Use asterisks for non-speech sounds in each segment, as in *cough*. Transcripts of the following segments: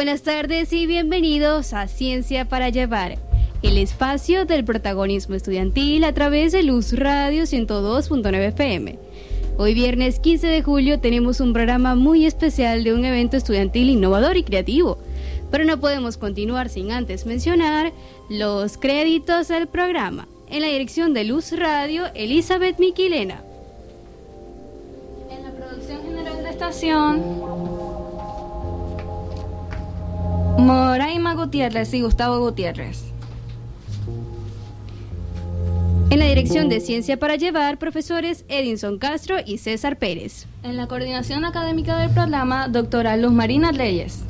buenas tardes y bienvenidos a Ciencia para Llevar, el espacio del protagonismo estudiantil a través de Luz Radio 102.9 FM. Hoy viernes 15 de julio tenemos un programa muy especial de un evento estudiantil innovador y creativo, pero no podemos continuar sin antes mencionar los créditos del programa. En la dirección de Luz Radio, Elizabeth Miquilena. En la producción general de estación, Moraima Gutiérrez y Gustavo Gutiérrez. En la dirección de Ciencia para Llevar, profesores Edinson Castro y César Pérez. En la coordinación académica del programa, doctora Luz Marina Reyes.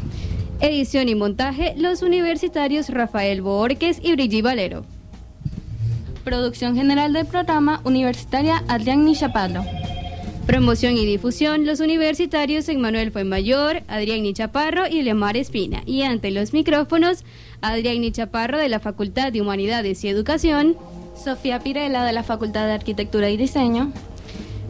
Edición y montaje, los universitarios Rafael Borges y Brigitte Valero. Producción general del programa, universitaria Adrián Chaparro. Promoción y difusión, los universitarios Emmanuel Fuenmayor, Adrián Nichaparro y Lemar Espina. Y ante los micrófonos, Adrián Nichaparro de la Facultad de Humanidades y Educación. Sofía Pirela de la Facultad de Arquitectura y Diseño.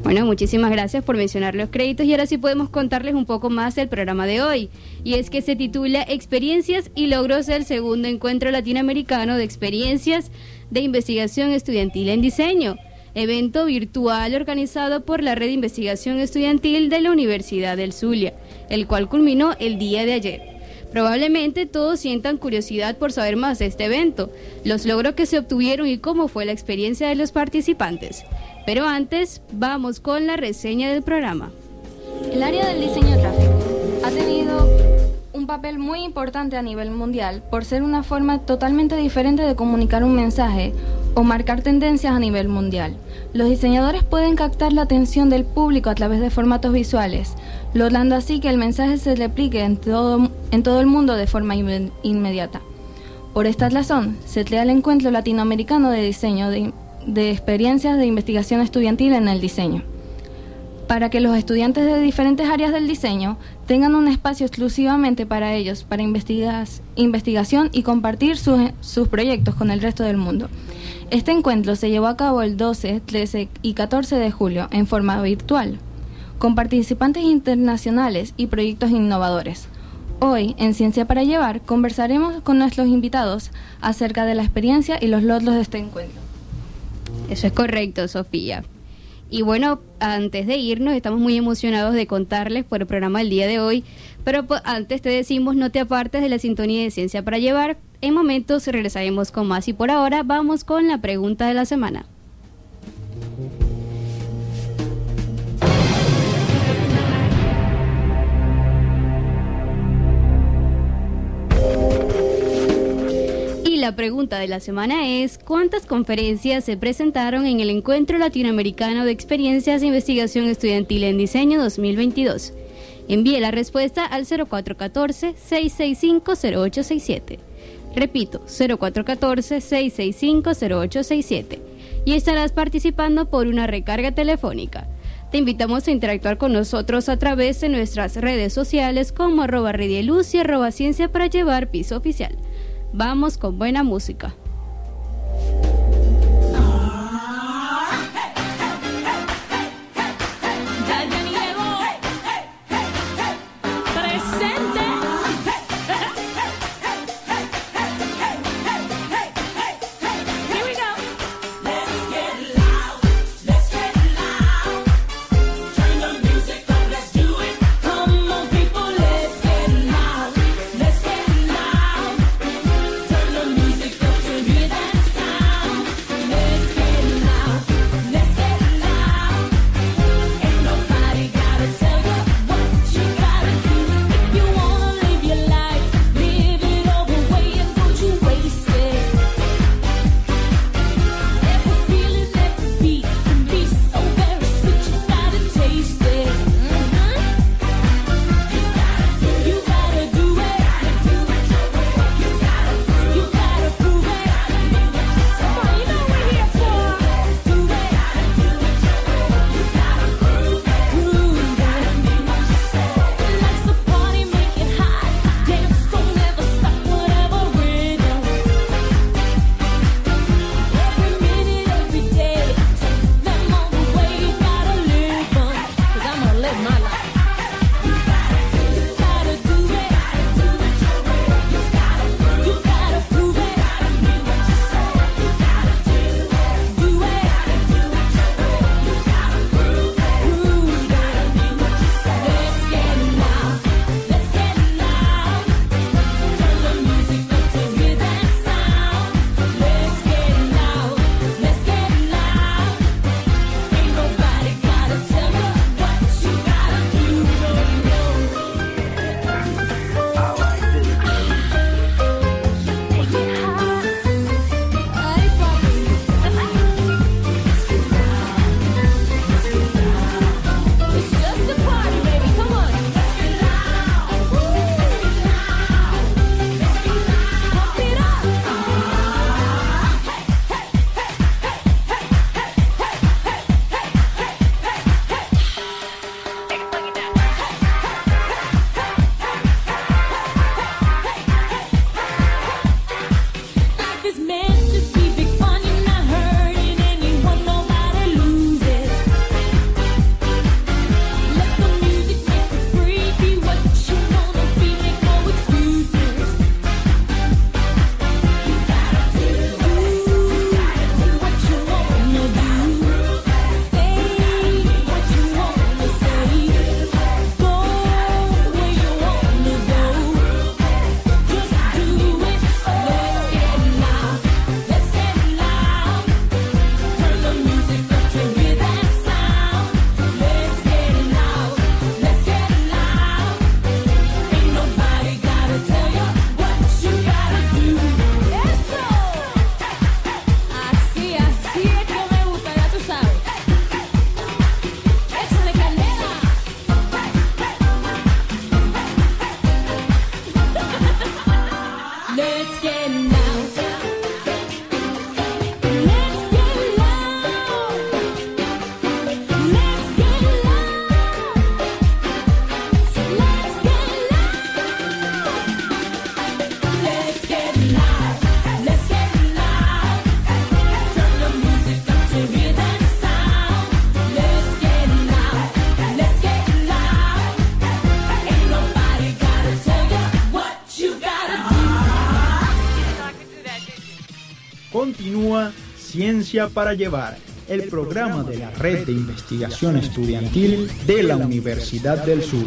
Bueno, muchísimas gracias por mencionar los créditos y ahora sí podemos contarles un poco más del programa de hoy. Y es que se titula Experiencias y logros del segundo encuentro latinoamericano de experiencias de investigación estudiantil en diseño evento virtual organizado por la Red de Investigación Estudiantil de la Universidad del Zulia, el cual culminó el día de ayer. Probablemente todos sientan curiosidad por saber más de este evento, los logros que se obtuvieron y cómo fue la experiencia de los participantes. Pero antes, vamos con la reseña del programa. El área del diseño gráfico ha tenido un papel muy importante a nivel mundial por ser una forma totalmente diferente de comunicar un mensaje o marcar tendencias a nivel mundial. Los diseñadores pueden captar la atención del público a través de formatos visuales, logrando así que el mensaje se replique en todo, en todo el mundo de forma inmediata. Por esta razón, se crea el Encuentro Latinoamericano de Diseño de, de Experiencias de Investigación Estudiantil en el Diseño para que los estudiantes de diferentes áreas del diseño tengan un espacio exclusivamente para ellos, para investigación y compartir sus, sus proyectos con el resto del mundo. Este encuentro se llevó a cabo el 12, 13 y 14 de julio en forma virtual, con participantes internacionales y proyectos innovadores. Hoy, en Ciencia para Llevar, conversaremos con nuestros invitados acerca de la experiencia y los logros de este encuentro. Eso es correcto, Sofía. Y bueno, antes de irnos, estamos muy emocionados de contarles por el programa del día de hoy, pero antes te decimos no te apartes de la sintonía de Ciencia para Llevar. En momentos regresaremos con más y por ahora vamos con la pregunta de la semana. la pregunta de la semana es, ¿cuántas conferencias se presentaron en el Encuentro Latinoamericano de Experiencias de Investigación Estudiantil en Diseño 2022? Envíe la respuesta al 0414-665-0867. Repito, 0414-665-0867. Y estarás participando por una recarga telefónica. Te invitamos a interactuar con nosotros a través de nuestras redes sociales como arroba redieluz y arroba ciencia para llevar piso oficial. Vamos con buena música. Para Llevar, el programa de la Red de Investigación Estudiantil de la Universidad del Sur.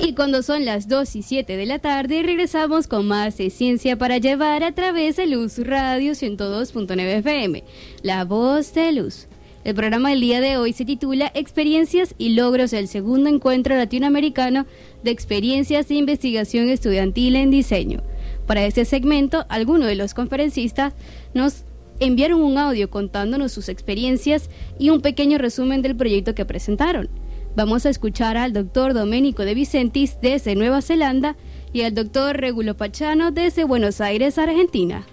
Y cuando son las 2 y 7 de la tarde, regresamos con más de Ciencia para Llevar a través de Luz Radio 102.9 FM, la voz de Luz. El programa del día de hoy se titula Experiencias y logros del segundo encuentro latinoamericano de experiencias de investigación estudiantil en diseño. Para este segmento, algunos de los conferencistas nos enviaron un audio contándonos sus experiencias y un pequeño resumen del proyecto que presentaron. Vamos a escuchar al doctor Domenico de Vicentis desde Nueva Zelanda y al doctor Regulo Pachano desde Buenos Aires, Argentina.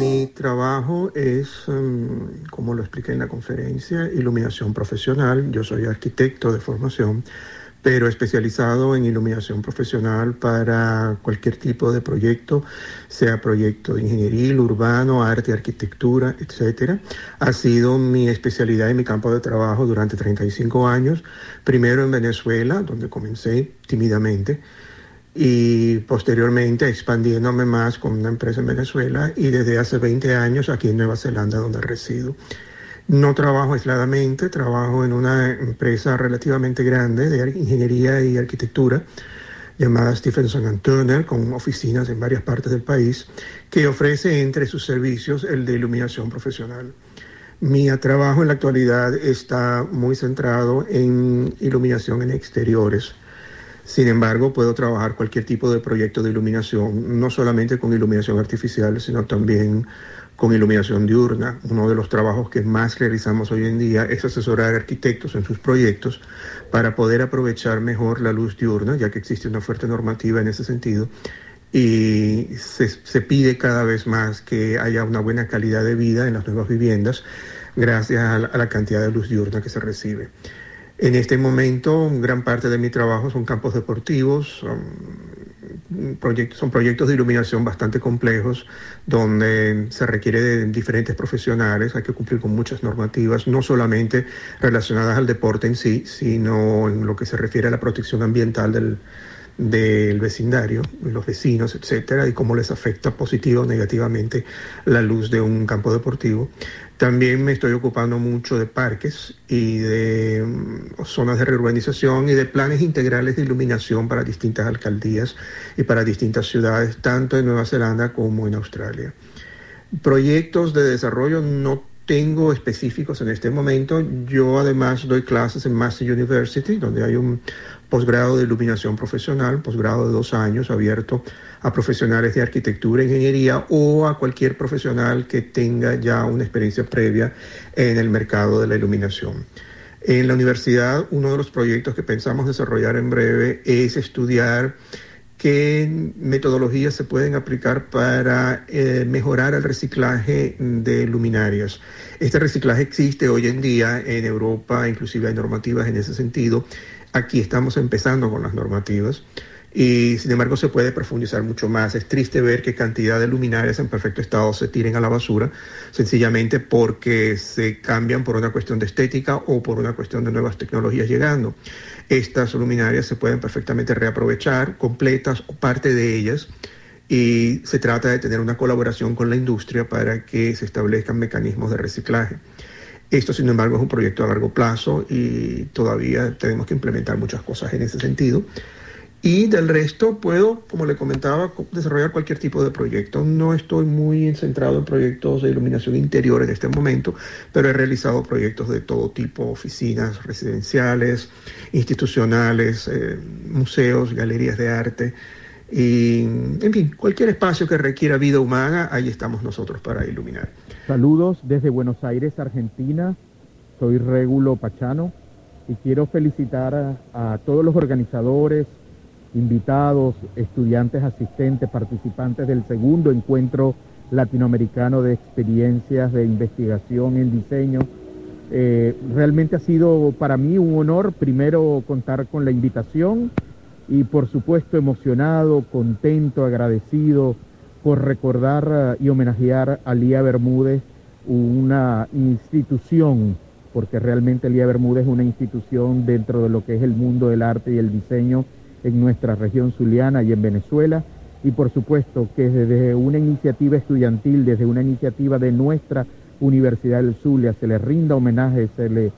Mi trabajo es, em, como lo expliqué en la conferencia, iluminación profesional. Yo soy arquitecto de formación, pero especializado en iluminación profesional para cualquier tipo de proyecto, sea proyecto de ingeniería, urbano, arte, arquitectura, etc. Ha sido mi especialidad y mi campo de trabajo durante 35 años, primero en Venezuela, donde comencé tímidamente y posteriormente expandiéndome más con una empresa en Venezuela y desde hace 20 años aquí en Nueva Zelanda donde resido. No trabajo aisladamente, trabajo en una empresa relativamente grande de ingeniería y arquitectura llamada Stephenson Turner, con oficinas en varias partes del país, que ofrece entre sus servicios el de iluminación profesional. Mi trabajo en la actualidad está muy centrado en iluminación en exteriores sin embargo, puedo trabajar cualquier tipo de proyecto de iluminación, no solamente con iluminación artificial, sino también con iluminación diurna. Uno de los trabajos que más realizamos hoy en día es asesorar a arquitectos en sus proyectos para poder aprovechar mejor la luz diurna, ya que existe una fuerte normativa en ese sentido. Y se, pide cada vez más que haya una buena calidad de vida en las nuevas viviendas gracias a la cantidad de luz diurna que se recibe. En este momento, gran parte de mi trabajo son campos deportivos, son proyectos de iluminación bastante complejos, donde se requiere de diferentes profesionales, hay que cumplir con muchas normativas, no solamente relacionadas al deporte en sí, sino en lo que se refiere a la protección ambiental del, del vecindario, los vecinos, etcétera, y cómo les afecta positivo o negativamente la luz de un campo deportivo. También me estoy ocupando mucho de parques y de mm, zonas de reurbanización y de planes integrales de iluminación para distintas alcaldías y para distintas ciudades, tanto en Nueva Zelanda como en Australia. Proyectos de desarrollo no tengo específicos en este momento. Yo además doy clases en Master University, donde hay un posgrado de iluminación profesional, posgrado de dos años abierto a profesionales de arquitectura, ingeniería o a cualquier profesional que tenga ya una experiencia previa en el mercado de la iluminación. En la universidad, uno de los proyectos que pensamos desarrollar en breve es estudiar qué metodologías se pueden aplicar para eh, mejorar el reciclaje de luminarias. Este reciclaje existe hoy en día en Europa, inclusive hay normativas en ese sentido. Aquí estamos empezando con las normativas y sin embargo se puede profundizar mucho más. Es triste ver qué cantidad de luminarias en perfecto estado se tiren a la basura, sencillamente porque se cambian por una cuestión de estética o por una cuestión de nuevas tecnologías llegando. Estas luminarias se pueden perfectamente reaprovechar, completas o parte de ellas, y se trata de tener una colaboración con la industria para que se establezcan mecanismos de reciclaje. Esto, sin embargo, es un proyecto a largo plazo y todavía tenemos que implementar muchas cosas en ese sentido. Y del resto puedo, como le comentaba, desarrollar cualquier tipo de proyecto. No estoy muy centrado en proyectos de iluminación interior en este momento, pero he realizado proyectos de todo tipo, oficinas residenciales, institucionales, eh, museos, galerías de arte. Y, en fin, cualquier espacio que requiera vida humana, ahí estamos nosotros para iluminar. Saludos desde Buenos Aires, Argentina. Soy Regulo Pachano y quiero felicitar a todos los organizadores, invitados, estudiantes asistentes, participantes del segundo encuentro latinoamericano de experiencias de investigación en diseño. Eh, realmente ha sido para mí un honor primero contar con la invitación y por supuesto emocionado, contento, agradecido por recordar eh, y homenajear a Lía Bermúdez, una institución, porque realmente Lía Bermúdez es una institución dentro de lo que es el mundo del arte y el diseño en nuestra región zuliana y en Venezuela. y por supuesto que desde una iniciativa estudiantil, desde una iniciativa de nuestra Universidad del Zulia, se le rinda homenaje, se le,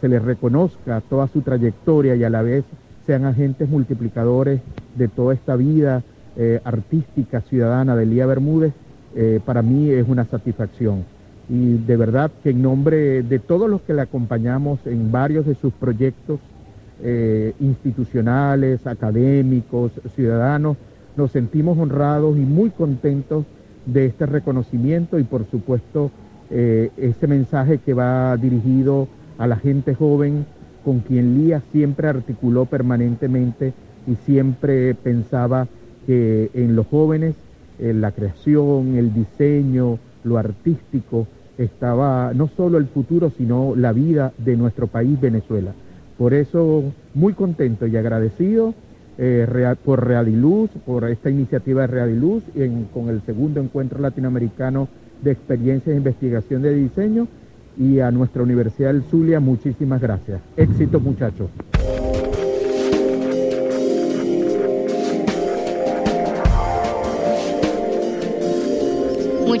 se le reconozca toda su trayectoria y a la vez sean agentes multiplicadores de toda esta vida eh, artística ciudadana de Lía Bermúdez, eh, para mí es una satisfacción. Y de verdad que en nombre de todos los que le acompañamos en varios de sus proyectos eh, institucionales, académicos, ciudadanos, nos sentimos honrados y muy contentos de este reconocimiento y por supuesto ese mensaje que va dirigido a la gente joven con quien Lía siempre articuló permanentemente y siempre pensaba que en los jóvenes la creación, el diseño, lo artístico, estaba no solo el futuro, sino la vida de nuestro país, Venezuela. Por eso, muy contento y agradecido eh, por Realiluz, por esta iniciativa de Realiluz, en, con el segundo encuentro latinoamericano de experiencias de investigación de diseño y a nuestra Universidad del Zulia, muchísimas gracias. Éxito muchachos.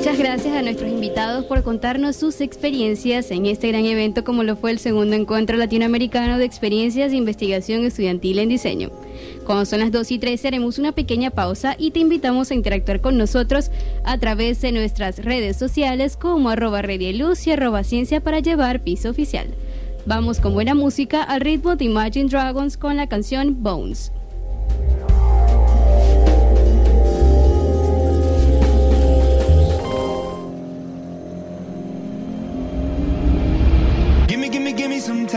Muchas gracias a nuestros invitados por contarnos sus experiencias en este gran evento como lo fue el segundo encuentro latinoamericano de experiencias de investigación estudiantil en diseño. Cuando son las 2 y 3 haremos una pequeña pausa y te invitamos a interactuar con nosotros a través de nuestras redes sociales como arroba luz y arroba ciencia para llevar piso oficial. Vamos con buena música al ritmo de Imagine Dragons con la canción Bones.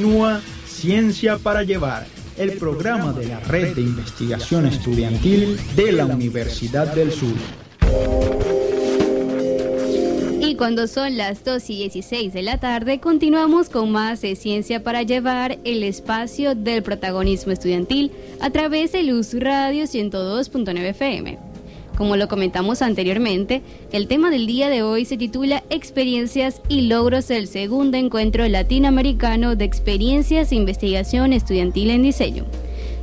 Continúa Ciencia para Llevar, el programa de la Red de Investigación Estudiantil de la Universidad del Sur. Y cuando son las 2 y 16 de la tarde, continuamos con más de Ciencia para Llevar, el espacio del protagonismo estudiantil, a través de Luz Radio 102.9 FM. Como lo comentamos anteriormente, el tema del día de hoy se titula Experiencias y logros del segundo encuentro latinoamericano de experiencias e investigación estudiantil en diseño.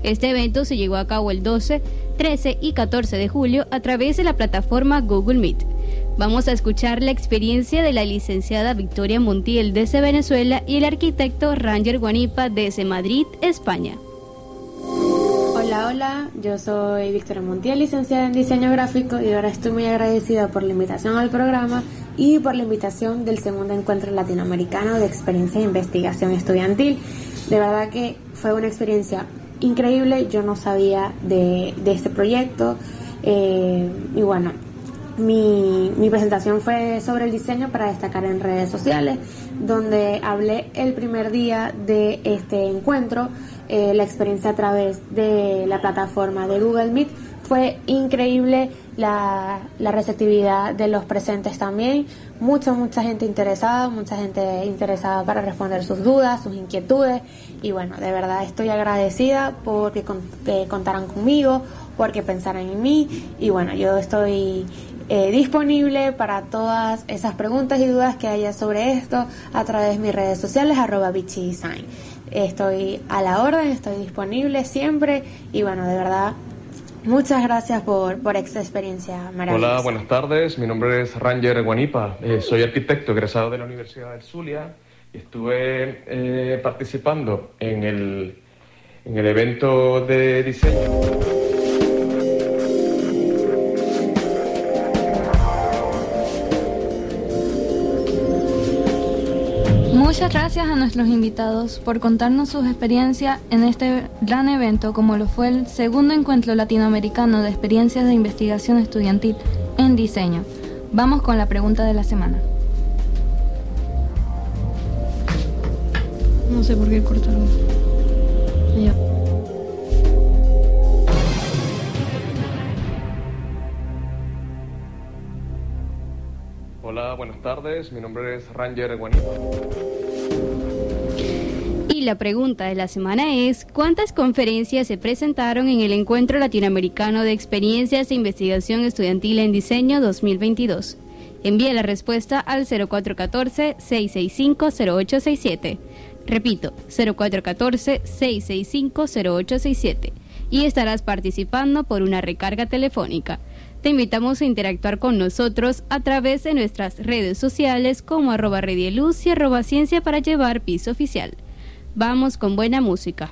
Este evento se llevó a cabo el 12, 13 y 14 de julio a través de la plataforma Google Meet. Vamos a escuchar la experiencia de la licenciada Victoria Montiel desde Venezuela y el arquitecto Ranger Guanipa desde Madrid, España. Hola, hola, yo soy Victoria Montiel, licenciada en diseño gráfico y ahora estoy muy agradecida por la invitación al programa y por la invitación del segundo encuentro latinoamericano de experiencia e investigación estudiantil. De verdad que fue una experiencia increíble, yo no sabía de, este proyecto. Eh, y bueno, mi, mi, presentación fue sobre el diseño para destacar en redes sociales, donde hablé el primer día de este encuentro eh, la experiencia a través de la plataforma de Google Meet. Fue increíble la, receptividad de los presentes también. Mucha, mucha gente interesada, mucha gente interesada para responder sus dudas, sus inquietudes. Y bueno, de verdad estoy agradecida porque contaran conmigo, porque pensaran en mí. Y bueno, yo estoy eh, disponible para todas esas preguntas y dudas que haya sobre esto a través de mis redes sociales, arroba Design. Estoy a la orden, estoy disponible siempre y bueno, de verdad, muchas gracias por, esta experiencia maravillosa. Hola, buenas tardes. Mi nombre es Ranger Guanipa. Eh, soy arquitecto egresado de la Universidad del Zulia y estuve eh, participando en el evento de diseño. Gracias a nuestros invitados por contarnos sus experiencias en este gran evento como lo fue el segundo encuentro latinoamericano de experiencias de investigación estudiantil en diseño. Vamos con la pregunta de la semana. No sé por qué cortaron. Ya. Hola, buenas tardes. Mi nombre es Ranger Guanipa la pregunta de la semana es, ¿cuántas conferencias se presentaron en el Encuentro Latinoamericano de Experiencias e Investigación Estudiantil en Diseño 2022? Envíe la respuesta al 0414-665-0867. Repito, 0414-665-0867 y estarás participando por una recarga telefónica. Te invitamos a interactuar con nosotros a través de nuestras redes sociales como arroba redieluz y arroba ciencia para llevar piso oficial. Vamos con buena música.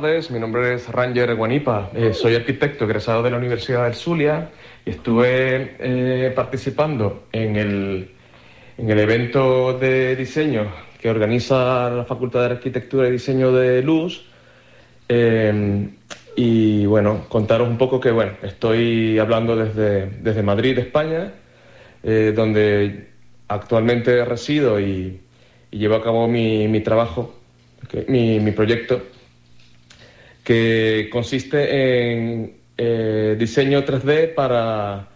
Tardes. Mi nombre es Ranger Guanipa. Eh, soy arquitecto egresado de la Universidad del Zulia y estuve eh, participando en el, en el evento de diseño que organiza la Facultad de Arquitectura y Diseño de Luz. Eh, y bueno, contaros un poco que bueno, estoy hablando desde, desde Madrid, España, eh, donde actualmente resido y, y llevo a cabo mi, mi trabajo, mi, mi proyecto, que consiste en eh, diseño 3D para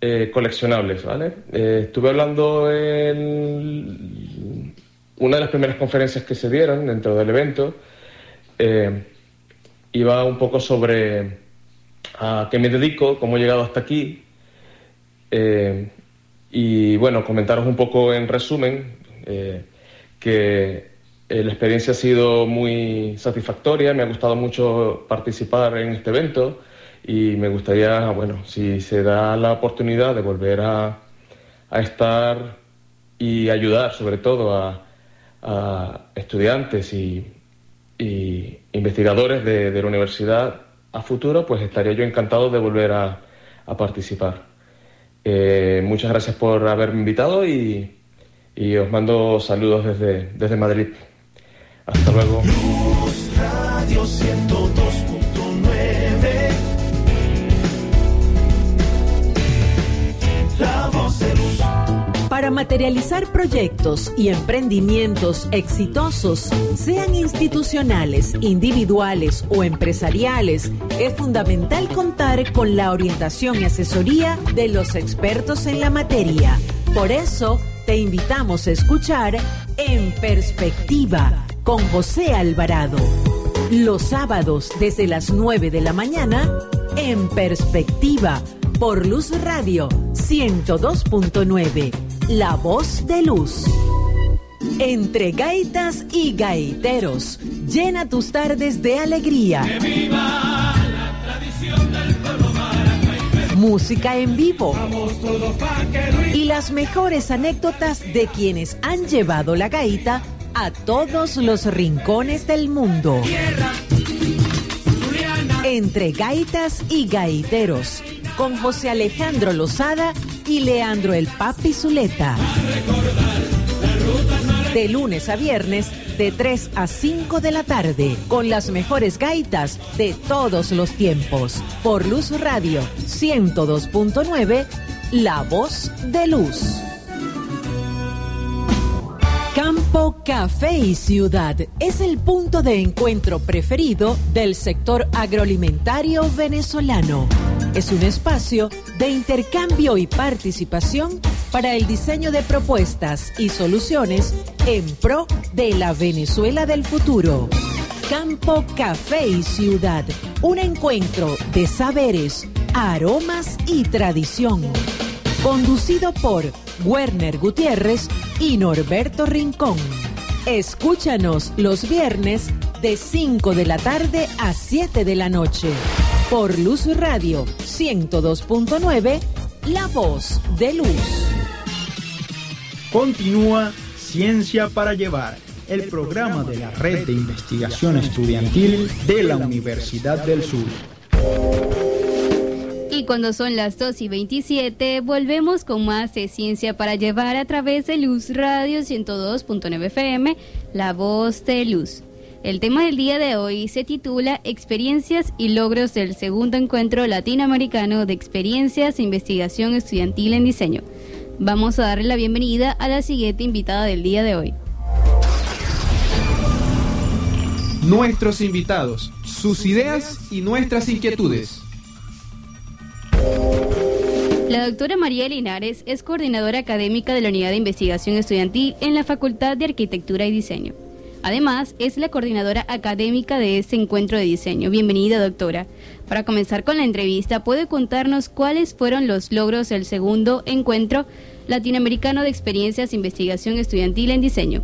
eh, coleccionables, ¿vale? Eh, estuve hablando en una de las primeras conferencias que se dieron dentro del evento, iba un poco sobre a qué me dedico, cómo he llegado hasta aquí, y bueno, comentaros un poco en resumen que la experiencia ha sido muy satisfactoria, me ha gustado mucho participar en este evento y me gustaría, bueno, si se da la oportunidad de volver a, a estar y ayudar sobre todo a, estudiantes y, investigadores de, la universidad a futuro, pues estaría yo encantado de volver a, a participar. Eh, muchas gracias por haberme invitado y, y os mando saludos desde, desde Madrid. Hasta luego. Radio 102.9 La voz de luz Para materializar proyectos y emprendimientos exitosos, sean institucionales, individuales o empresariales, es fundamental contar con la orientación y asesoría de los expertos en la materia. Por eso, te invitamos a escuchar En Perspectiva con José Alvarado. Los sábados desde las 9 de la mañana, En Perspectiva por Luz Radio 102.9, La Voz de Luz. Entre gaitas y gaiteros, llena tus tardes de alegría. Música en vivo y las mejores anécdotas de quienes han llevado la gaita a todos los rincones del mundo. Entre gaitas y gaiteros, con José Alejandro Lozada y Leandro el Papi Zuleta. De lunes a viernes, de 3 a 5 de la tarde, con las mejores gaitas de todos los tiempos. Por Luz Radio 102.9, La Voz de Luz. Campo Café y Ciudad es el punto de encuentro preferido del sector agroalimentario venezolano. Es un espacio de intercambio y participación para el diseño de propuestas y soluciones en pro de la Venezuela del futuro. Campo Café y Ciudad, un encuentro de saberes, aromas y tradición. Conducido por Werner Gutiérrez y Norberto Rincón. Escúchanos los viernes de 5 de la tarde a 7 de la noche. Por Luz Radio 102.9, La Voz de Luz. Continúa Ciencia para Llevar, el programa de la Red de Investigación Estudiantil de la Universidad del Sur. Y cuando son las 2 y 27, volvemos con más de Ciencia para Llevar a través de Luz Radio 102.9 FM, La Voz de Luz. El tema del día de hoy se titula Experiencias y logros del segundo encuentro latinoamericano de experiencias e investigación estudiantil en diseño. Vamos a darle la bienvenida a la siguiente invitada del día de hoy. Nuestros invitados, sus ideas y nuestras inquietudes. La doctora María Linares es coordinadora académica de la Unidad de Investigación Estudiantil en la Facultad de Arquitectura y Diseño. Además, es la coordinadora académica de este encuentro de diseño. Bienvenida, doctora. Para comenzar con la entrevista, ¿puede contarnos cuáles fueron los logros del segundo encuentro latinoamericano de experiencias e investigación estudiantil en diseño?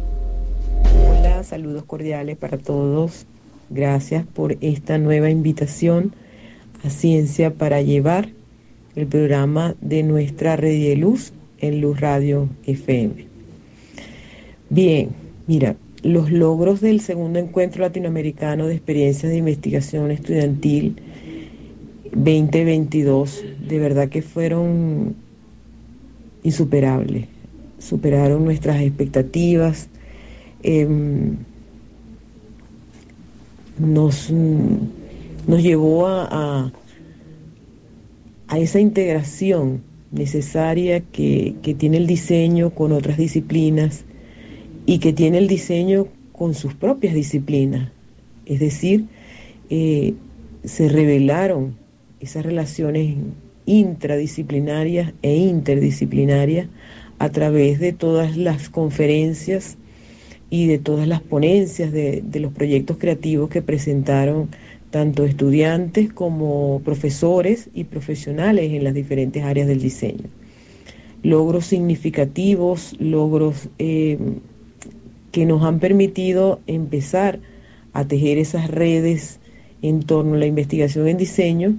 Hola, saludos cordiales para todos. Gracias por esta nueva invitación a Ciencia para Llevar, el programa de nuestra red de luz en Luz Radio FM. Bien, mira, los logros del segundo encuentro latinoamericano de experiencias de investigación estudiantil 2022 de verdad que fueron insuperables, superaron nuestras expectativas, em, nos, nos llevó a, a, a esa integración necesaria que, que tiene el diseño con otras disciplinas y que tiene el diseño con sus propias disciplinas. Es decir, eh, se revelaron esas relaciones intradisciplinarias e interdisciplinarias a través de todas las conferencias y de todas las ponencias de, de los proyectos creativos que presentaron tanto estudiantes como profesores y profesionales en las diferentes áreas del diseño. Logros significativos, logros eh, que nos han permitido empezar a tejer esas redes en torno a la investigación en diseño,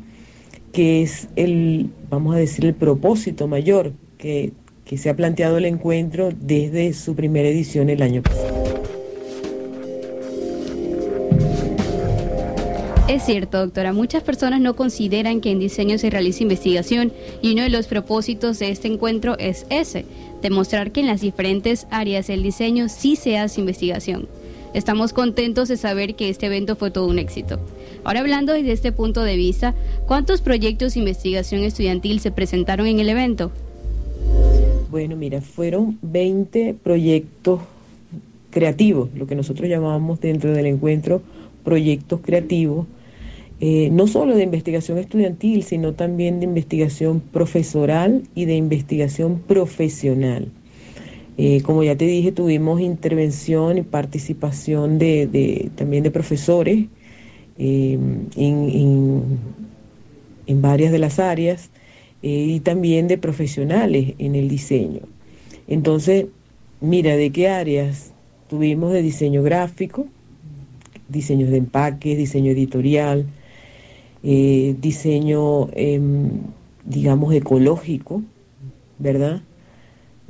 que es el, vamos a decir, el propósito mayor que, que se ha planteado el encuentro desde su primera edición el año pasado. Es cierto, doctora, muchas personas no consideran que en diseño se realiza investigación y uno de los propósitos de este encuentro es ese, demostrar que en las diferentes áreas del diseño sí se hace investigación. Estamos contentos de saber que este evento fue todo un éxito. Ahora hablando desde este punto de vista, ¿cuántos proyectos de investigación estudiantil se presentaron en el evento? Bueno, mira, fueron 20 proyectos creativos, lo que nosotros llamamos dentro del encuentro proyectos creativos, eh, no solo de investigación estudiantil, sino también de investigación profesoral y de investigación profesional. Eh, como ya te dije, tuvimos intervención y participación de, también de profesores eh, en, en, en, varias de las áreas y también de profesionales en el diseño. Entonces, mira, ¿de qué áreas? Tuvimos de diseño gráfico, diseños de empaque, diseño editorial, eh, diseño, eh, digamos, ecológico, ¿verdad?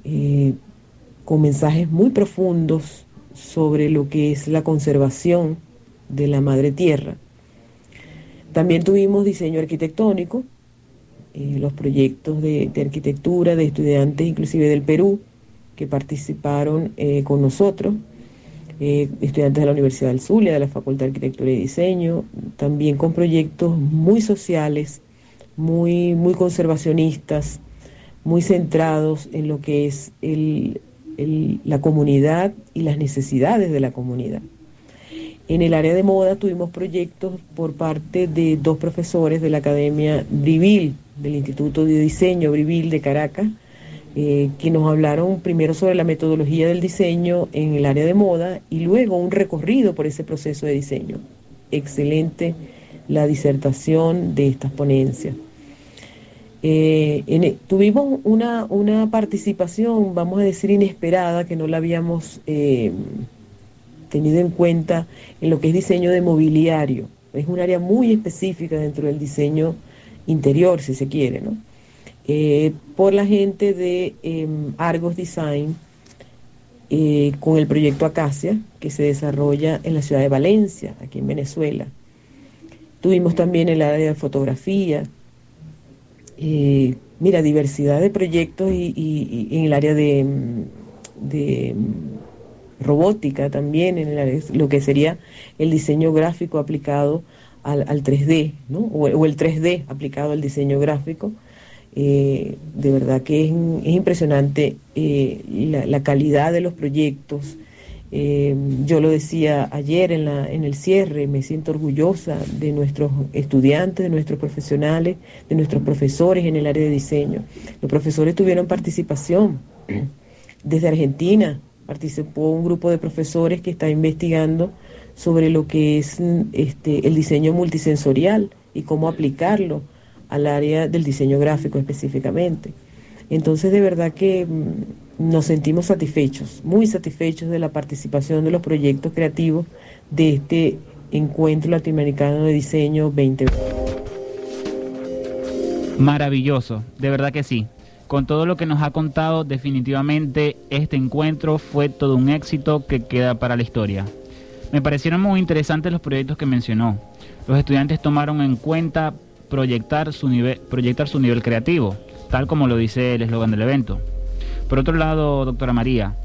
Eh, con mensajes muy profundos sobre lo que es la conservación de la madre tierra. También tuvimos diseño arquitectónico, eh, los proyectos de, arquitectura de estudiantes inclusive del Perú que participaron con nosotros eh, estudiantes de la Universidad del Zulia, de la Facultad de Arquitectura y Diseño, también con proyectos muy sociales, muy, muy conservacionistas, muy centrados en lo que es el, la comunidad y las necesidades de la comunidad. En el área de moda tuvimos proyectos por parte de dos profesores de la Academia Brivil, del Instituto de Diseño Brivil de Caracas, eh, que nos hablaron primero sobre la metodología del diseño en el área de moda y luego un recorrido por ese proceso de diseño. Excelente la disertación de estas ponencias. Eh, en, tuvimos una, una, participación, vamos a decir, inesperada, que no la habíamos eh, tenido en cuenta en lo que es diseño de mobiliario. Es un área muy específica dentro del diseño interior, si se quiere, ¿no? Eh, por la gente de eh, Argos Design eh, con el proyecto Acacia, que se desarrolla en la ciudad de Valencia, aquí en Venezuela. Tuvimos también el área de fotografía, eh, mira, diversidad de proyectos y, y- y en el área de, de, mm, robótica también, en el lo que sería el diseño gráfico aplicado al, al 3D, ¿no? o, o el 3D aplicado al diseño gráfico. Eh, de verdad que es, es impresionante eh, la, la calidad de los proyectos. Eh, yo lo decía ayer en, la, en el cierre, me siento orgullosa de nuestros estudiantes, de nuestros profesionales, de nuestros profesores en el área de diseño. Los profesores tuvieron participación desde Argentina. Participó un grupo de profesores que está investigando sobre lo que es este, el diseño multisensorial y cómo aplicarlo al área del diseño gráfico específicamente. Entonces, de verdad que mm, nos sentimos satisfechos, muy satisfechos de la participación de los proyectos creativos de este Encuentro Latinoamericano de Diseño 2020. Maravilloso, de verdad que sí. Con todo lo que nos ha contado, definitivamente este encuentro fue todo un éxito que queda para la historia. Me parecieron muy interesantes los proyectos que mencionó. Los estudiantes tomaron en cuenta proyectar su nivel, proyectar su nivel creativo, tal como lo dice el eslogan del evento. Por otro lado, doctora María,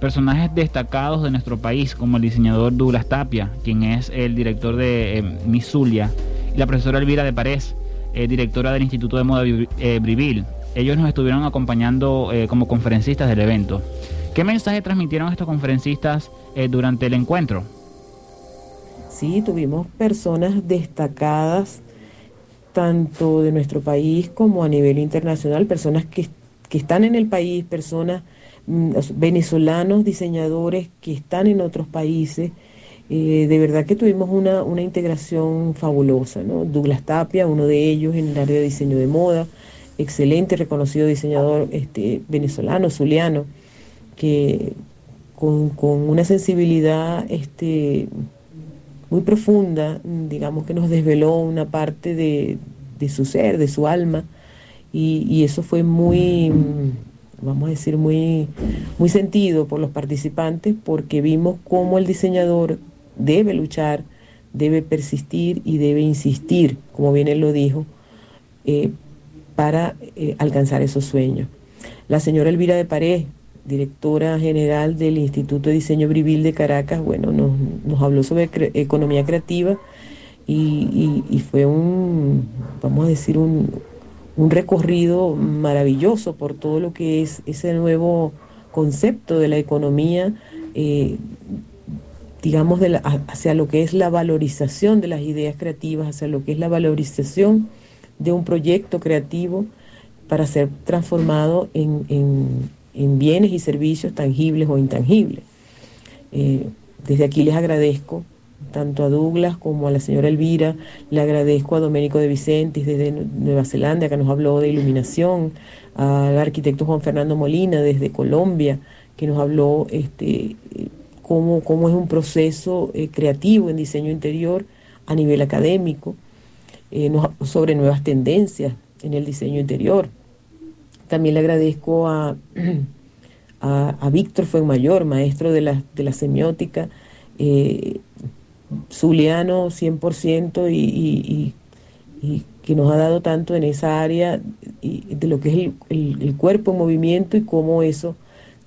personajes destacados de nuestro país, como el diseñador Douglas Tapia, quien es el director de eh, Misulia, y la profesora Elvira de Parés, eh, directora del Instituto de Moda eh, Brivil. Ellos nos estuvieron acompañando eh, como conferencistas del evento. ¿Qué mensaje transmitieron estos conferencistas eh, durante el encuentro? Sí, tuvimos personas destacadas tanto de nuestro país como a nivel internacional, personas que, que están en el país, personas mm, venezolanos, diseñadores que están en otros países. Eh, de verdad que tuvimos una, una integración fabulosa, ¿no? Douglas Tapia, uno de ellos en el área de diseño de moda, excelente, reconocido diseñador este, venezolano, zuliano, que con, con una sensibilidad este, muy profunda, digamos que nos desveló una parte de, de su ser, de su alma, y, y eso fue muy, vamos a decir, muy, muy sentido por los participantes porque vimos cómo el diseñador debe luchar, debe persistir y debe insistir, como bien él lo dijo, eh, para eh, alcanzar esos sueños. La señora Elvira de Pared, directora general del Instituto de Diseño Brivil de Caracas, bueno, nos, nos habló sobre economía creativa y, fue un, vamos a decir, un, recorrido maravilloso por todo lo que es ese nuevo concepto de la economía, eh, digamos, hacia lo que es la valorización de las ideas creativas, hacia lo que es la valorización de un proyecto creativo para ser transformado en- en bienes y servicios tangibles o intangibles. Eh, desde aquí les agradezco tanto a Douglas como a la señora Elvira, le agradezco a Domenico de Vicentis desde Nu- Nueva Zelanda que nos habló de iluminación, al arquitecto Juan Fernando Molina desde Colombia que nos habló este, cómo, cómo es un proceso eh, creativo en diseño interior a nivel académico, eh, sobre nuevas tendencias en el diseño interior. También le agradezco a, *clears throat* a, a Víctor Fuenmayor, maestro de la, de la semiótica, eh, zuliano 100% y, y, y, que nos ha dado tanto en esa área de lo que es el, el- cuerpo en movimiento y cómo eso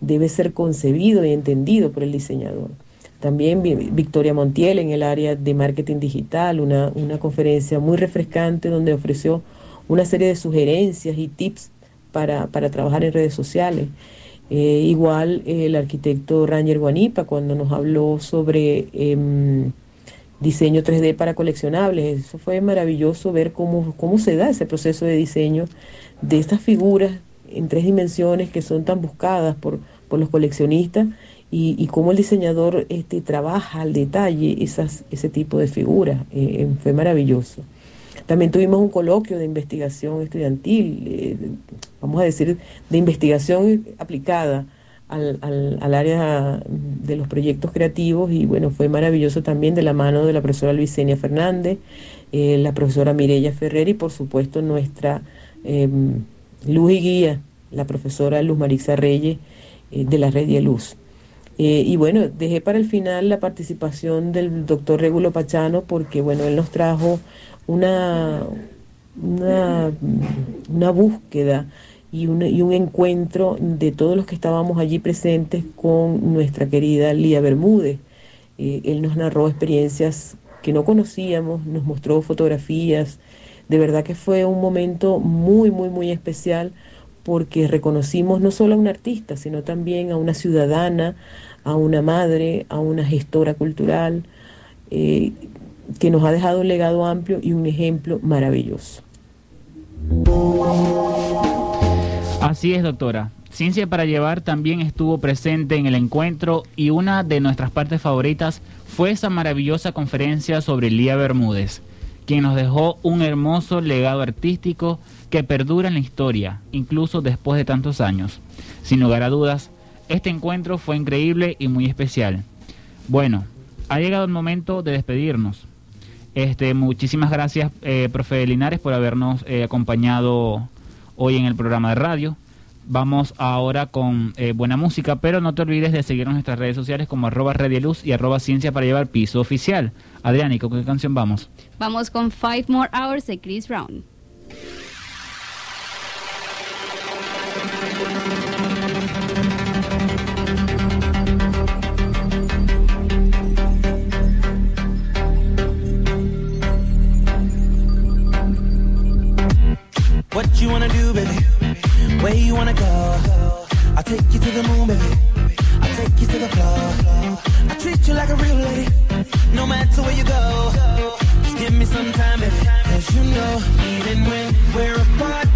debe ser concebido y entendido por el diseñador. También Vi- Victoria Montiel en el área de marketing digital, una, una conferencia muy refrescante donde ofreció una serie de sugerencias y tips para, para trabajar en redes sociales. Eh, igual eh, el arquitecto Ranger Guanipa cuando nos habló sobre em, diseño 3D para coleccionables. Eso fue maravilloso ver cómo, cómo se da ese proceso de diseño de estas figuras en tres dimensiones que son tan buscadas por, por los coleccionistas y, y cómo el diseñador este, trabaja al detalle esas, ese tipo de figuras. Eh, fue maravilloso. También tuvimos un coloquio de investigación estudiantil, eh, vamos a decir, de investigación aplicada al, al, área de los proyectos creativos y bueno, fue maravilloso también de la mano de la profesora Luisenia Fernández, eh, la profesora Mireya Ferrer y por supuesto nuestra eh, luz y guía, la profesora Luz Marixa Reyes eh, de la Red de Luz. Y bueno, dejé para el final la participación del doctor Regulo Pachano porque bueno, él nos trajo una, una, una búsqueda y un, un encuentro de todos los que estábamos allí presentes con nuestra querida Lía Bermúdez. Eh, él nos narró experiencias que no conocíamos, nos mostró fotografías. De verdad que fue un momento muy, muy, muy especial porque reconocimos no solo a un artista, sino también a una ciudadana, a una madre, a una gestora cultural, eh, que nos ha dejado un legado amplio y un ejemplo maravilloso. Así es, doctora. Ciencia para Llevar también estuvo presente en el encuentro y una de nuestras partes favoritas fue esa maravillosa conferencia sobre Lía Bermúdez, quien nos dejó un hermoso legado artístico que perdura en la historia, incluso después de tantos años. Sin lugar a dudas, este encuentro fue increíble y muy especial. Bueno, ha llegado el momento de despedirnos. Este, muchísimas gracias, eh, profe Linares, por habernos eh, acompañado hoy en el programa de radio. Vamos ahora con eh, buena música, pero no te olvides de seguirnos en nuestras redes sociales como arroba Luz y arroba Ciencia para llevar piso oficial. Adrián, con qué canción vamos? Vamos con Five More Hours de Chris Brown. You wanna do, baby? Where you wanna go? I'll take you to the moon, baby. I'll take you to the floor. I treat you like a real lady, no matter where you go. Just give me some time, baby. Cause you know, even when we're apart,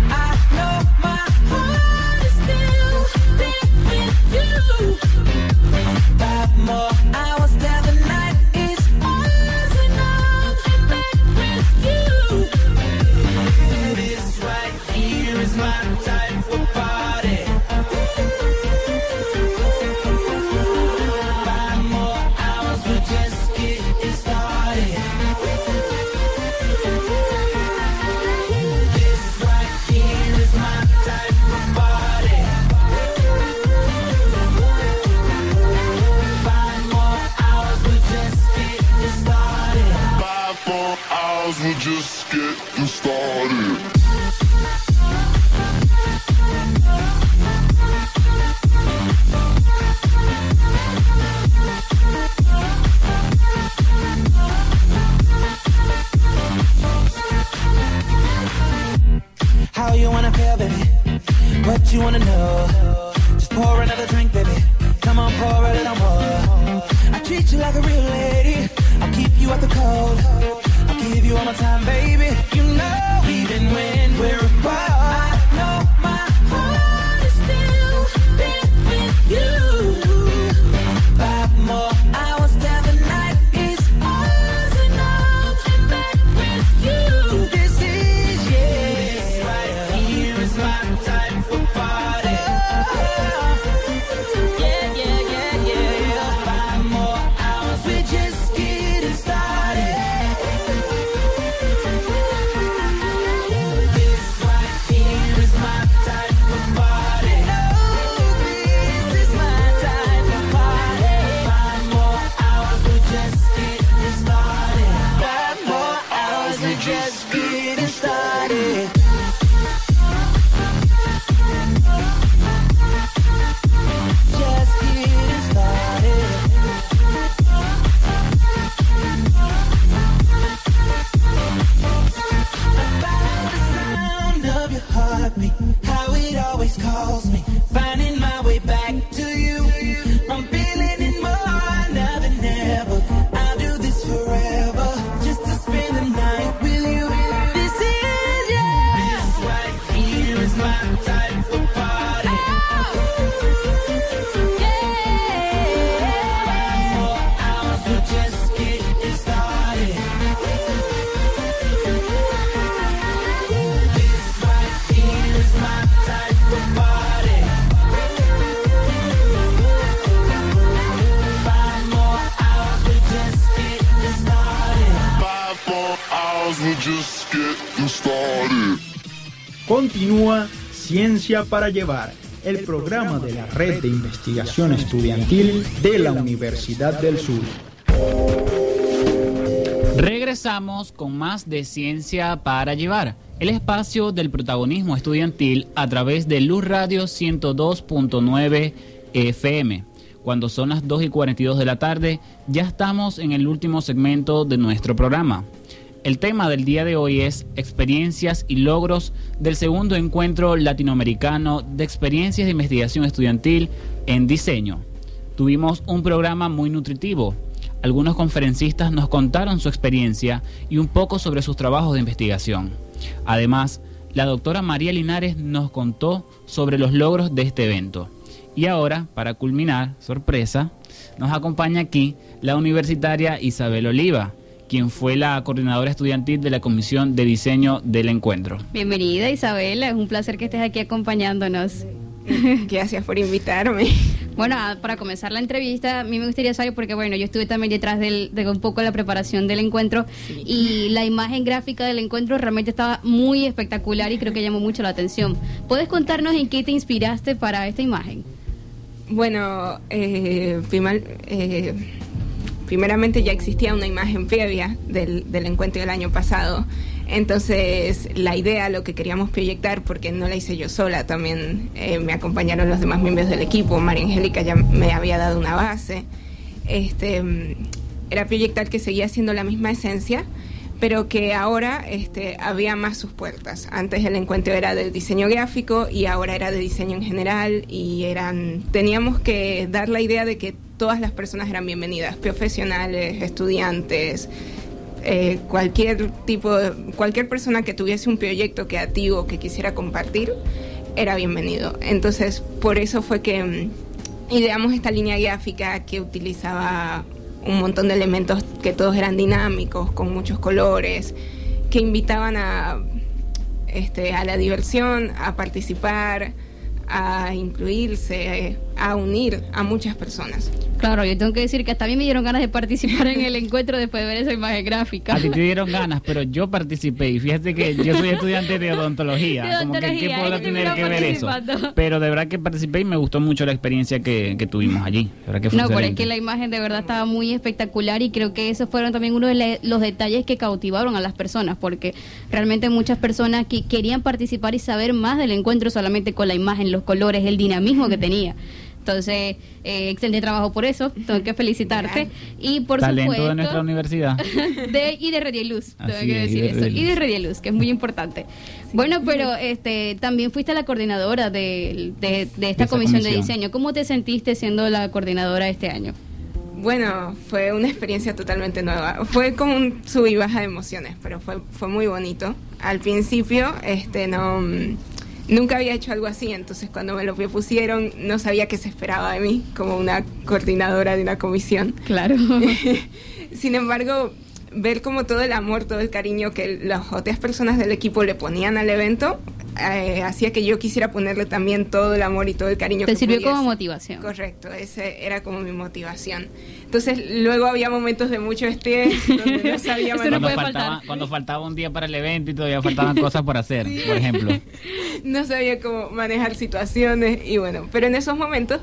Ciencia para Llevar, el programa de la Red de Investigación Estudiantil de la Universidad del Sur. Regresamos con más de Ciencia para Llevar, el espacio del protagonismo estudiantil a través de Luz Radio 102.9 FM. Cuando son las 2 y 42 de la tarde, ya estamos en el último segmento de nuestro programa. El tema del día de hoy es experiencias y logros del segundo encuentro latinoamericano de experiencias de investigación estudiantil en diseño. Tuvimos un programa muy nutritivo. Algunos conferencistas nos contaron su experiencia y un poco sobre sus trabajos de investigación. Además, la doctora María Linares nos contó sobre los logros de este evento. Y ahora, para culminar, sorpresa, nos acompaña aquí la universitaria Isabel Oliva, quien fue la coordinadora estudiantil de la Comisión de Diseño del Encuentro. Bienvenida Isabela, es un placer que estés aquí acompañándonos. *laughs* Gracias por invitarme. Bueno, ah, para comenzar la entrevista, a mí me gustaría saber, porque bueno, yo estuve también detrás del, de un poco la preparación del encuentro y la imagen gráfica del encuentro realmente estaba muy espectacular y creo que llamó mucho la atención. ¿Puedes contarnos en qué te inspiraste para esta imagen? Bueno, eh, primal- eh, primeramente ya existía una imagen previa del, del encuentro del año pasado. Entonces, la idea, lo que queríamos proyectar, porque no la hice yo sola, también eh, me acompañaron los demás miembros del equipo. María Angélica ya me había dado una base. Este, era proyectar que seguía siendo la misma esencia, pero que ahora este, había más sus puertas. Antes el encuentro era de diseño gráfico y ahora era de diseño en general y eran teníamos que dar la idea de que todas las personas eran bienvenidas, profesionales, estudiantes, eh, cualquier tipo, cualquier persona que tuviese un proyecto creativo que quisiera compartir era bienvenido. Entonces por eso fue que mm, ideamos esta línea gráfica que utilizaba un montón de elementos que todos eran dinámicos, con muchos colores, que invitaban a, este, a la diversión, a participar, a incluirse, a unir a muchas personas. Claro, yo tengo que decir que hasta a mí me dieron ganas de participar en el *laughs* encuentro después de ver esa imagen gráfica. A ti te dieron ganas, pero yo participé y fíjate que yo soy estudiante de odontología. *laughs* De como que qué odontología, ella tener que ver eso. Pero de verdad que participé y me gustó mucho la experiencia que, que tuvimos allí. De verdad que fue No, pero es que la imagen de verdad estaba muy espectacular y creo que esos fueron también uno de los detalles que cautivaron a las personas, porque realmente muchas personas que querían participar y saber más del encuentro solamente con la imagen, los colores, el dinamismo que tenía. Entonces, eh, excelente trabajo por eso, tengo que felicitarte. *laughs* Y por Talento supuesto, de nuestra universidad. *laughs* de, y de Redieluz, tengo Así que es, y decir de eso. Y de Redieluz, que es muy importante. Bueno, pero este también fuiste la coordinadora de, de, de esta esa comisión, de comisión. diseño. ¿Cómo te sentiste siendo la coordinadora este año? Bueno, fue una experiencia totalmente nueva. Fue como un sub y baja de emociones, pero fue, fue muy bonito. Al principio, este, no, nunca había hecho algo así, entonces cuando me lo propusieron, no sabía qué se esperaba de mí como una coordinadora de una comisión. Claro. *laughs* Sin embargo, ver como todo el amor, todo el cariño que las otras personas del equipo le ponían al evento, eh, hacía que yo quisiera ponerle también todo el amor y todo el cariño Te que sirvió pudiese. como motivación. Correcto, ese era como mi motivación. Entonces, luego había momentos de mucho estrés, *laughs* donde no sabía cuando, manejar- faltaba, cuando faltaba un día para el evento y todavía faltaban *laughs* cosas por hacer, por ejemplo. *laughs* no sabía cómo manejar situaciones y bueno, pero en esos momentos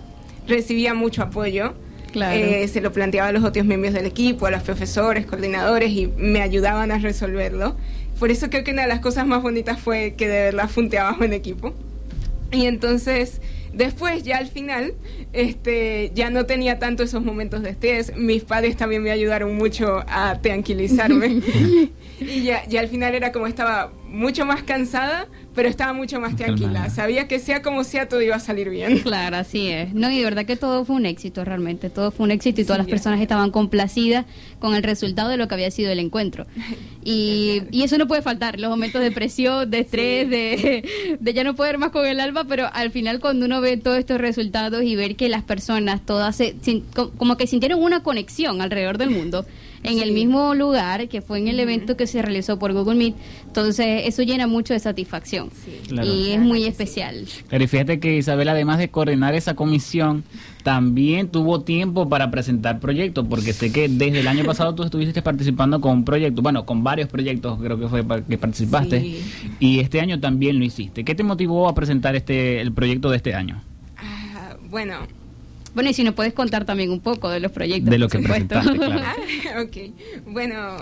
recibía mucho apoyo. Claro. Eh, se lo planteaba a los otros miembros del equipo, a los profesores, coordinadores y me ayudaban a resolverlo. Por eso creo que una de las cosas más bonitas fue que de verdad fue un trabajo en equipo. Y entonces, después, ya al final, este, ya no tenía tanto esos momentos de estrés. Mis padres también me ayudaron mucho a tranquilizarme. *laughs* y ya, ya al final era como estaba mucho más cansada, pero estaba mucho más tranquila. Calmada. Sabía que sea como sea, todo iba a salir bien. Claro, así es. No, y de verdad que todo fue un éxito realmente. Todo fue un éxito y todas las personas estaban complacidas con el resultado de lo que había sido el encuentro. *laughs* Y, y eso no puede faltar, los momentos de presión, de estrés, de, de ya no poder más con el alma, pero al final cuando uno ve todos estos resultados y ver que las personas todas se, como que sintieron una conexión alrededor del mundo en el Sí. mismo lugar que fue en el evento que se realizó por Google Meet, entonces eso llena mucho de satisfacción Claro. y es muy especial. Pero fíjate que Isabel, además de coordinar esa comisión, también tuvo tiempo para presentar proyectos, porque sé que desde el año pasado tú estuviste participando con un proyecto, bueno, con varios proyectos creo que fue pa- que participaste, Sí. y este año también lo hiciste. ¿Qué te motivó a presentar este el proyecto de este año? Ah, bueno, Bueno, y si nos puedes contar también un poco de los proyectos. De lo por que supuesto. presentaste, claro. *laughs* Ah, ok. Bueno,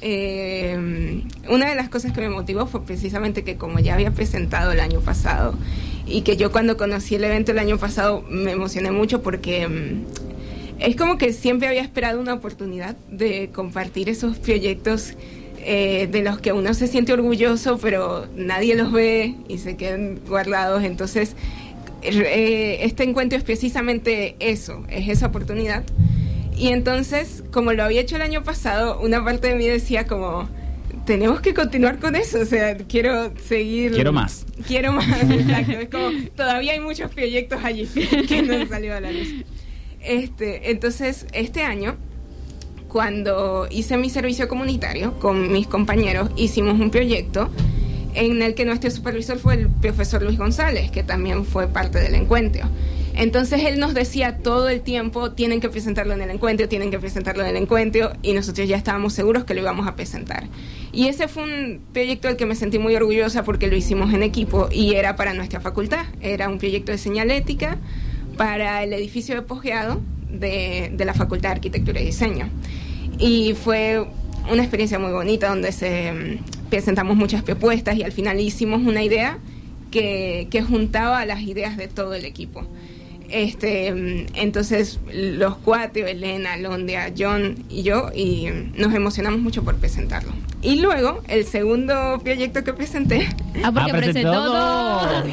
eh, una de las cosas que me motivó fue precisamente que como ya había presentado el año pasado y que yo cuando conocí el evento el año pasado me emocioné mucho porque mm, es como que siempre había esperado una oportunidad de compartir esos proyectos eh, de los que uno se siente orgulloso, pero nadie los ve y se quedan guardados. Entonces, eh, este encuentro es precisamente eso, es esa oportunidad. Y entonces, como lo había hecho el año pasado, una parte de mí decía como, tenemos que continuar con eso, o sea, quiero seguir... Quiero más. Quiero más, *laughs* exacto. Es como, todavía hay muchos proyectos allí *laughs* que no han salido a la luz. Este, entonces, este año, cuando hice mi servicio comunitario con mis compañeros, hicimos un proyecto en el que nuestro supervisor fue el profesor Luis González, que también fue parte del encuentro. Entonces él nos decía todo el tiempo, tienen que presentarlo en el encuentro, tienen que presentarlo en el encuentro, y nosotros ya estábamos seguros que lo íbamos a presentar. Y ese fue un proyecto del que me sentí muy orgullosa porque lo hicimos en equipo y era para nuestra facultad. Era un proyecto de señalética para el edificio de posgrado de, de la Facultad de Arquitectura y Diseño. Y fue una experiencia muy bonita donde se presentamos muchas propuestas y al final hicimos una idea que, que juntaba las ideas de todo el equipo. Este, entonces los cuatro, Elena, Londia, John y yo, y nos emocionamos mucho por presentarlo. Y luego, el segundo proyecto que presenté... Ah, porque Ah, presentó presentó dos.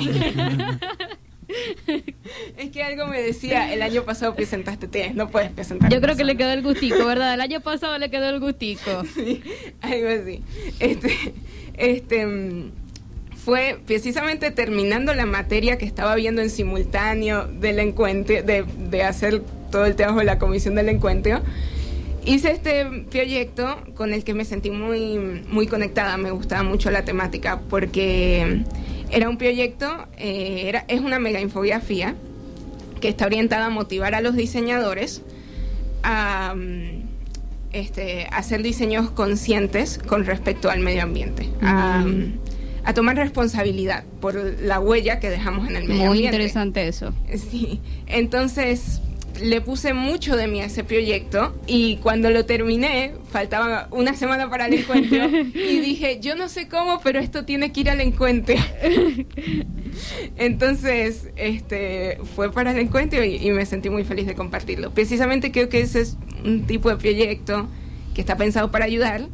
*laughs* *laughs* es que algo me decía, el año pasado presentaste tres, no puedes presentar. Yo creo que le quedó el gustico, *laughs* ¿verdad? El año pasado le quedó el gustico. Sí, algo así. Este, este fue precisamente terminando la materia que estaba viendo en simultáneo del encuentro, de, de hacer todo el trabajo de la comisión del encuentro. Hice este proyecto con el que me sentí muy, muy conectada, me gustaba mucho la temática porque era un proyecto, eh, era, es una mega infografía que está orientada a motivar a los diseñadores a mm, este, hacer diseños conscientes con respecto al medio ambiente, a, mm, a tomar responsabilidad por la huella que dejamos en el medio Muy ambiente. interesante eso. Sí, entonces le puse mucho de mí a ese proyecto y cuando lo terminé, faltaba una semana para el encuentro y *laughs* dije, yo no sé cómo, pero esto tiene que ir al encuentro. *laughs* Entonces, este, fue para el encuentro y, y me sentí muy feliz de compartirlo. Precisamente creo que ese es un tipo de proyecto que está pensado para ayudar,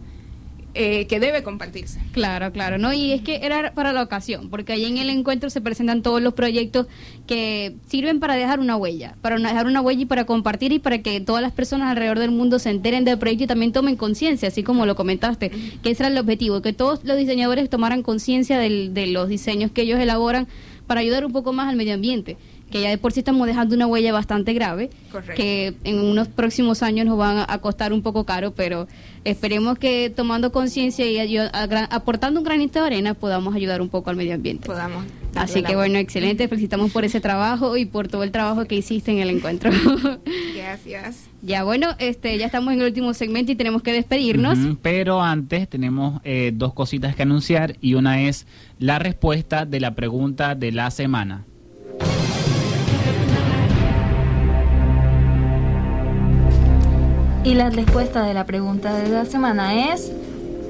eh, que debe compartirse. Claro, claro, ¿no? Y es que era para la ocasión, porque ahí en el encuentro se presentan todos los proyectos que sirven para dejar una huella, para dejar una huella y para compartir y para que todas las personas alrededor del mundo se enteren del proyecto y también tomen conciencia, así como lo comentaste, que ese era el objetivo, que todos los diseñadores tomaran conciencia de los diseños que ellos elaboran para ayudar un poco más al medio ambiente que ya de por sí estamos dejando una huella bastante grave, Correcto. que en unos próximos años nos van a- costar un poco caro, pero esperemos que tomando conciencia y ayu- a gran- aportando un granito de arena podamos ayudar un poco al medio ambiente. Podamos. Así que bueno, excelente, felicitamos por ese trabajo y por todo el trabajo que hiciste en el encuentro. *laughs* Gracias. ya bueno, este ya estamos en el último segmento y tenemos que despedirnos. Pero antes tenemos eh, dos cositas que anunciar y una es la respuesta de la pregunta de la semana. Y la respuesta de la pregunta de la semana es...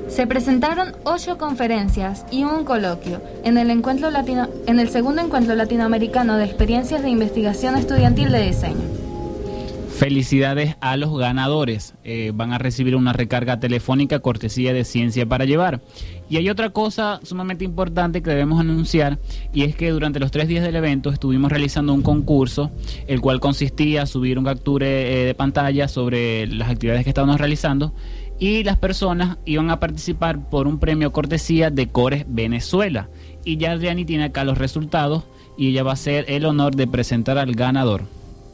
Se presentaron ocho conferencias y un coloquio en el, encuentro latino, en el segundo encuentro latinoamericano de experiencias de investigación estudiantil de diseño. Felicidades a los ganadores. Eh, van a recibir una recarga telefónica cortesía de Ciencia para Llevar. Y hay otra cosa sumamente importante que debemos anunciar y es que durante los tres días del evento estuvimos realizando un concurso, el cual consistía en subir un capture eh, de pantalla sobre las actividades que estábamos realizando y las personas iban a participar por un premio cortesía de Cores Venezuela. Y ya Adriani tiene acá los resultados y ella va a hacer el honor de presentar al ganador.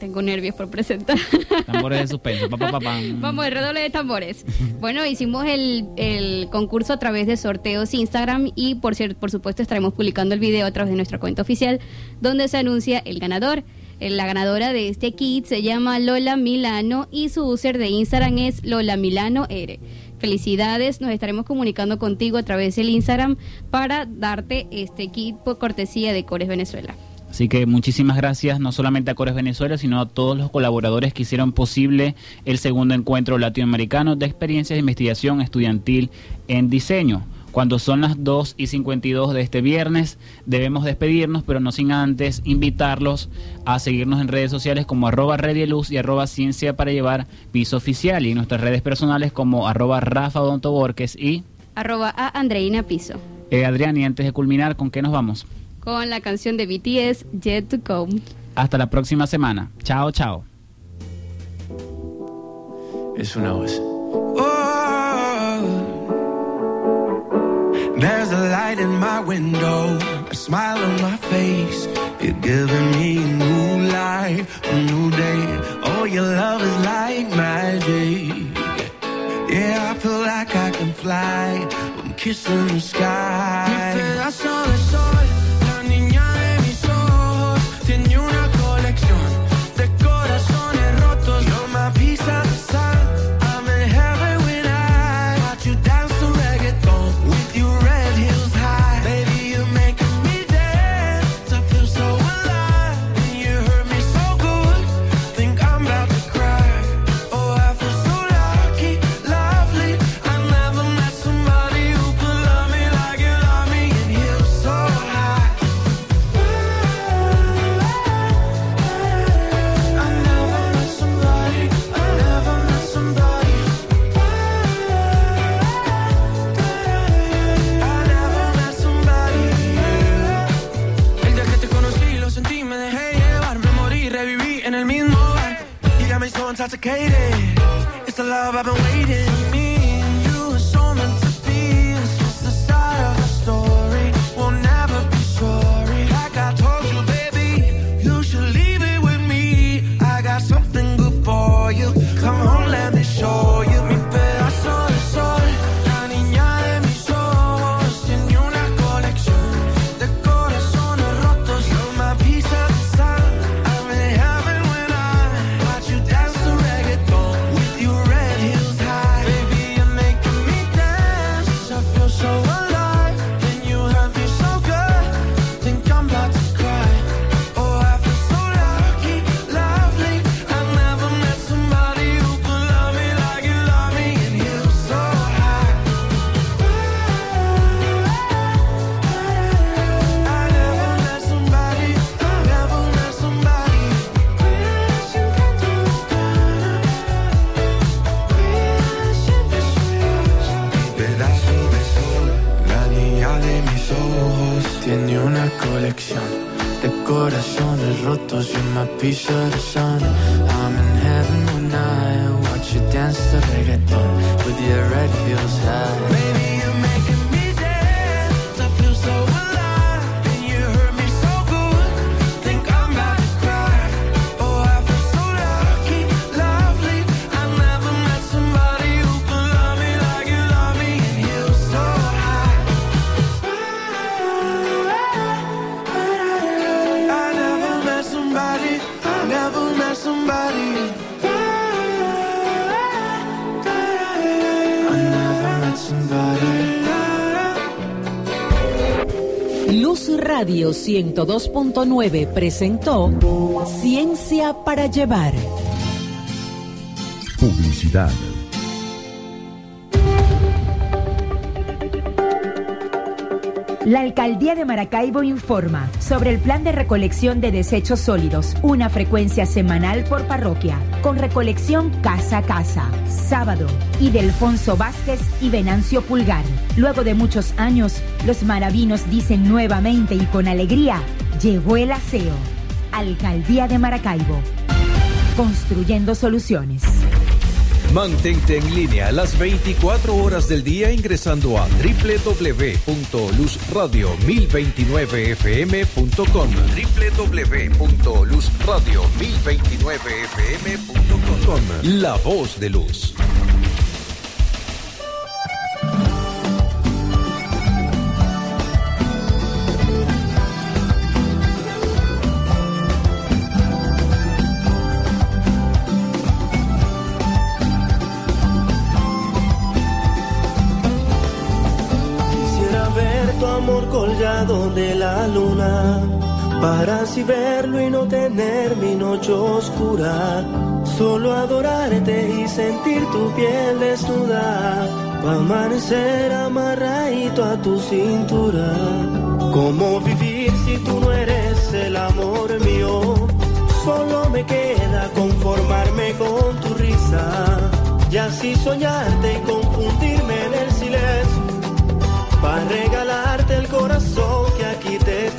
Tengo nervios por presentar. Tambores de suspenso. Pa, pa, pa, pam. *laughs* Vamos, el redoble de tambores. Bueno, hicimos el, el concurso a través de sorteos Instagram y por, por supuesto estaremos publicando el video a través de nuestra cuenta oficial donde se anuncia el ganador. Eh, La ganadora de este kit se llama Lola Milano y su user de Instagram es Lola Milano R. Felicidades, nos estaremos comunicando contigo a través del Instagram para darte este kit por cortesía de Cores Venezuela. Así que muchísimas gracias no solamente a Cores Venezuela, sino a todos los colaboradores que hicieron posible el segundo encuentro latinoamericano de experiencias de investigación estudiantil en diseño. Cuando son las 2 y 52 de este viernes, debemos despedirnos, pero no sin antes invitarlos a seguirnos en redes sociales como arroba Redieluz y arroba Ciencia para Llevar Piso Oficial y en nuestras redes personales como arroba Rafa Borges y Arroba a Andreina Piso. eh, Adrián. Y antes de culminar, ¿con qué nos vamos? Con la canción de BTS, Jet to Come. Hasta la próxima semana. Chao, chao. Es una voz. There's a light in my window, a smile on my face. You're giving me a new life, a new day. Oh, your love is like magic. Yeah, I feel like I can fly. I'm kissing the sky. It's the love I've been 102.9 presentó Ciencia para Llevar. Publicidad. La Alcaldía de Maracaibo informa sobre el plan de recolección de desechos sólidos, una frecuencia semanal por parroquia, con recolección casa a casa, sábado, y de Alfonso Vázquez y Venancio Pulgar. Luego de muchos años, los maravinos dicen nuevamente y con alegría, llegó el aseo. Alcaldía de Maracaibo, construyendo soluciones. Mantente en línea las 24 horas del día ingresando a www.luzradio1029fm.com www.luzradio1029fm.com La voz de luz. De la luna, para así verlo y no tener mi noche oscura. Solo adorarte y sentir tu piel desnuda, pa' amanecer amarradito a tu cintura. ¿Cómo vivir si tú no eres el amor mío? Solo me queda conformarme con tu risa y así soñarte y silencio para regalarte el corazón que aquí te